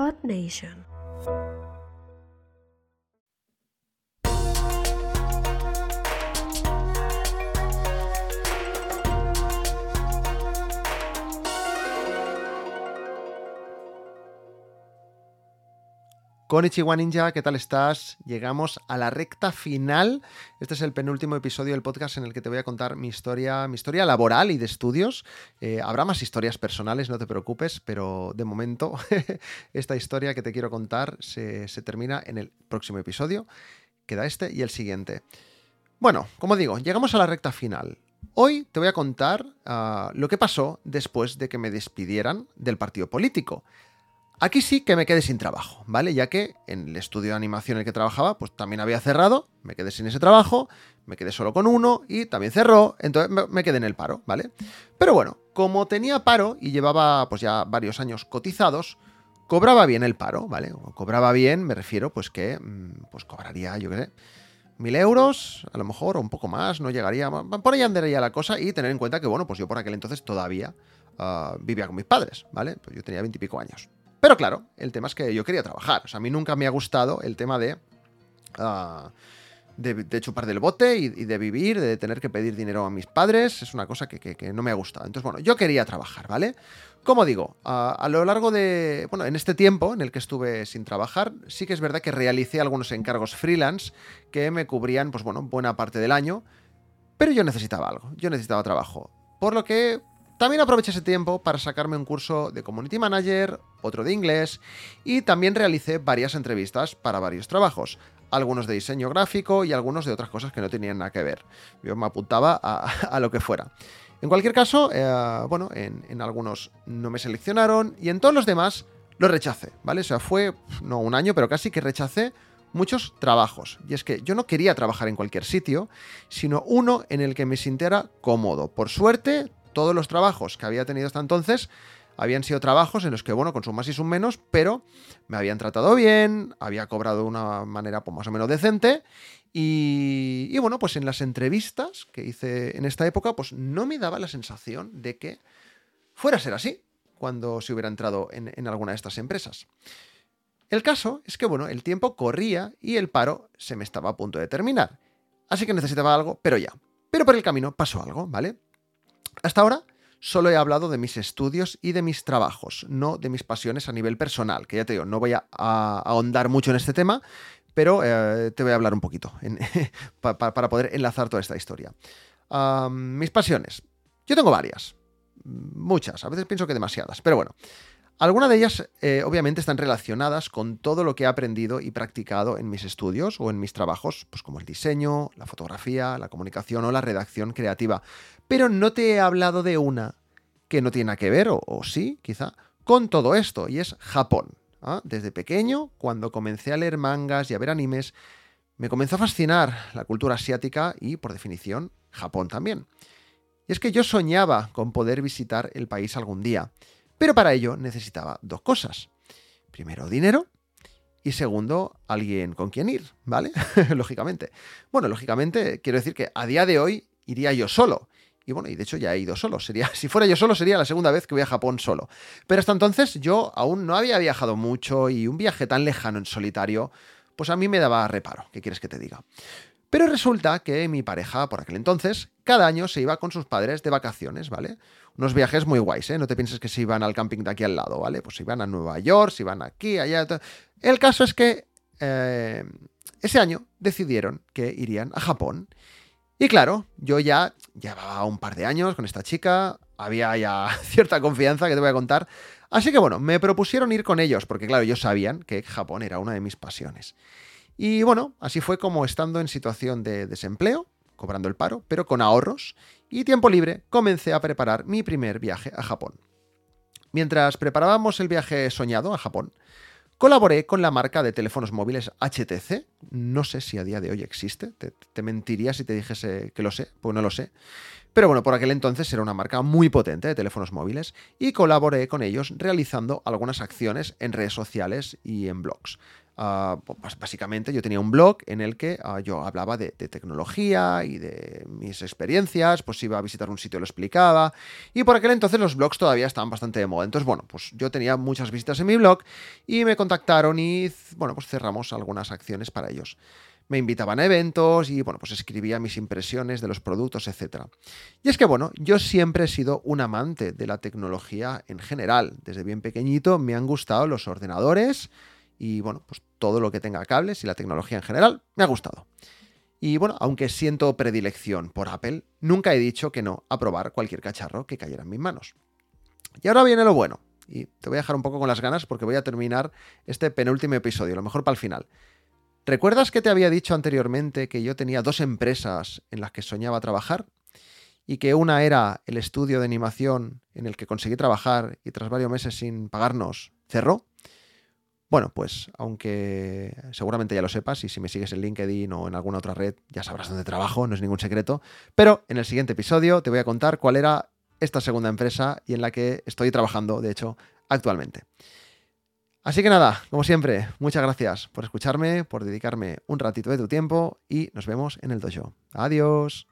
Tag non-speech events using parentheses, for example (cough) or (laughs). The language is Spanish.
Earth Nation. Konnichiwa Ninja, ¿qué tal estás? Llegamos a la recta final. Este es el penúltimo episodio del podcast en el que te voy a contar mi historia, mi historia laboral y de estudios. Eh, habrá más historias personales, no te preocupes, pero de momento (laughs) esta historia que te quiero contar se, se termina en el próximo episodio. Queda este y el siguiente. Bueno, como digo, llegamos a la recta final. Hoy te voy a contar ah, lo que pasó después de que me despidieran del partido político. Aquí sí que me quedé sin trabajo, ¿vale? Ya que en el estudio de animación en el que trabajaba, pues también había cerrado, me quedé sin ese trabajo, me quedé solo con uno y también cerró, entonces me- quedé en el paro, ¿vale? Pero bueno, como tenía paro y llevaba pues ya varios años cotizados, cobraba bien el paro, ¿vale? O Cobraba bien, me refiero pues que mm, pues cobraría, yo qué sé, mil euros, a lo mejor, o un poco más, no llegaría, por ahí andaría la cosa y tener en cuenta que, bueno, pues yo por aquel entonces todavía ah, vivía con mis padres, ¿vale? Pues yo tenía veintipico años. Pero claro, el tema es que yo quería trabajar. O sea, a mí nunca me ha gustado el tema de. ah, de, chupar del bote y, de vivir, de tener que pedir dinero a mis padres. Es una cosa que, que- no me ha gustado. Entonces, bueno, yo quería trabajar, ¿vale? Como digo, a, a lo largo de. Bueno, en este tiempo en el que estuve sin trabajar, sí que es verdad que realicé algunos encargos freelance que me cubrían, pues bueno, buena parte del año. Pero yo necesitaba algo, yo necesitaba trabajo. Por lo que también aproveché ese tiempo para sacarme un curso de Community Manager, otro de inglés, y también realicé varias entrevistas para varios trabajos. Algunos de diseño gráfico y algunos de otras cosas que no tenían nada que ver. Yo me apuntaba (laughs) a, lo que fuera. En cualquier caso, eh, bueno, en, en algunos no me seleccionaron y en todos los demás lo rechacé, ¿vale? O sea, fue, no un año, pero casi que rechacé muchos trabajos. Y es que yo no quería trabajar en cualquier sitio, sino uno en el que me sintiera cómodo. Por suerte, todos los trabajos que había tenido hasta entonces habían sido trabajos en los que, bueno, con su más y su menos, pero me habían tratado bien, había cobrado de una manera pues, más o menos decente. Y, y bueno, pues en las entrevistas que hice en esta época, pues no me daba la sensación de que fuera a ser así cuando se hubiera entrado en, en alguna de estas empresas. El caso es que, bueno, el tiempo corría y el paro se me estaba a punto de terminar. Así que necesitaba algo, pero ya. Pero por el camino pasó algo, ¿vale? Hasta ahora solo he hablado de mis estudios y de mis trabajos, no de mis pasiones a nivel personal, que ya te digo, no voy a, ahondar mucho en este tema, pero eh, te voy a hablar un poquito (laughs) para poder enlazar toda esta historia. Mis pasiones. Yo tengo varias, muchas, a veces pienso que demasiadas, pero bueno. Algunas de ellas eh, obviamente están relacionadas con todo lo que he aprendido y practicado en mis estudios o en mis trabajos, pues como el diseño, la fotografía, la comunicación o la redacción creativa. Pero no te he hablado de una que no tiene que ver, o, o sí, quizá, con todo esto, y es Japón. ¿ah? Desde pequeño, cuando comencé a leer mangas y a ver animes, me comenzó a fascinar la cultura asiática y, por definición, Japón también. Y es que yo soñaba con poder visitar el país algún día. Pero para ello necesitaba dos cosas. Primero, dinero. Y segundo, alguien con quien ir, ¿vale? (laughs) lógicamente. Bueno, lógicamente, quiero decir que a día de hoy iría yo solo. Y bueno, y de hecho ya he ido solo. Sería, (laughs) si fuera yo solo, sería la segunda vez que voy a Japón solo. Pero hasta entonces yo aún no había viajado mucho y un viaje tan lejano en solitario, pues a mí me daba reparo. ¿Qué quieres que te diga? Pero resulta que mi pareja, por aquel entonces, cada año se iba con sus padres de vacaciones, ¿vale? Unos viajes muy guays, ¿eh? No te pienses que se iban al camping de aquí al lado, ¿vale? Pues se iban a Nueva York, se iban aquí, allá. El caso es que eh, ese año decidieron que irían a Japón. Y claro, yo ya llevaba un par de años con esta chica, había ya (laughs) cierta confianza que te voy a contar. Así que bueno, me propusieron ir con ellos, porque claro, ellos sabían que Japón era una de mis pasiones. Y bueno, así fue como estando en situación de desempleo, cobrando el paro, pero con ahorros y tiempo libre, comencé a preparar mi primer viaje a Japón. Mientras preparábamos el viaje soñado a Japón, colaboré con la marca de teléfonos móviles HTC. No sé si a día de hoy existe, te, mentiría si te dijese que lo sé, pues no lo sé. Pero bueno, por aquel entonces era una marca muy potente de teléfonos móviles y colaboré con ellos realizando algunas acciones en redes sociales y en blogs. Ah, pues básicamente yo tenía un blog en el que ah, yo hablaba de, tecnología y de mis experiencias, pues iba a visitar un sitio y lo explicaba. Y por aquel entonces los blogs todavía estaban bastante de moda. Entonces, bueno, pues yo tenía muchas visitas en mi blog y me contactaron y, bueno, pues cerramos algunas acciones para ellos. Me invitaban a eventos y, bueno, pues escribía mis impresiones de los productos, etc. Y es que, bueno, yo siempre he sido un amante de la tecnología en general. Desde bien pequeñito me han gustado los ordenadores, y bueno, pues todo lo que tenga cables y la tecnología en general me ha gustado. Y bueno, aunque siento predilección por Apple, nunca he dicho que no a probar cualquier cacharro que cayera en mis manos. Y ahora viene lo bueno, y te voy a dejar un poco con las ganas porque voy a terminar este penúltimo episodio, lo mejor para el final. ¿Recuerdas que te había dicho anteriormente que yo tenía dos empresas en las que soñaba trabajar? Y que una era el estudio de animación en el que conseguí trabajar y tras varios meses sin pagarnos cerró. Bueno, pues aunque seguramente ya lo sepas y si me sigues en LinkedIn o en alguna otra red ya sabrás dónde trabajo, no es ningún secreto, pero en el siguiente episodio te voy a contar cuál era esta segunda empresa y en la que estoy trabajando, de hecho, actualmente. Así que nada, como siempre, muchas gracias por escucharme, por dedicarme un ratito de tu tiempo y nos vemos en el dojo. Adiós.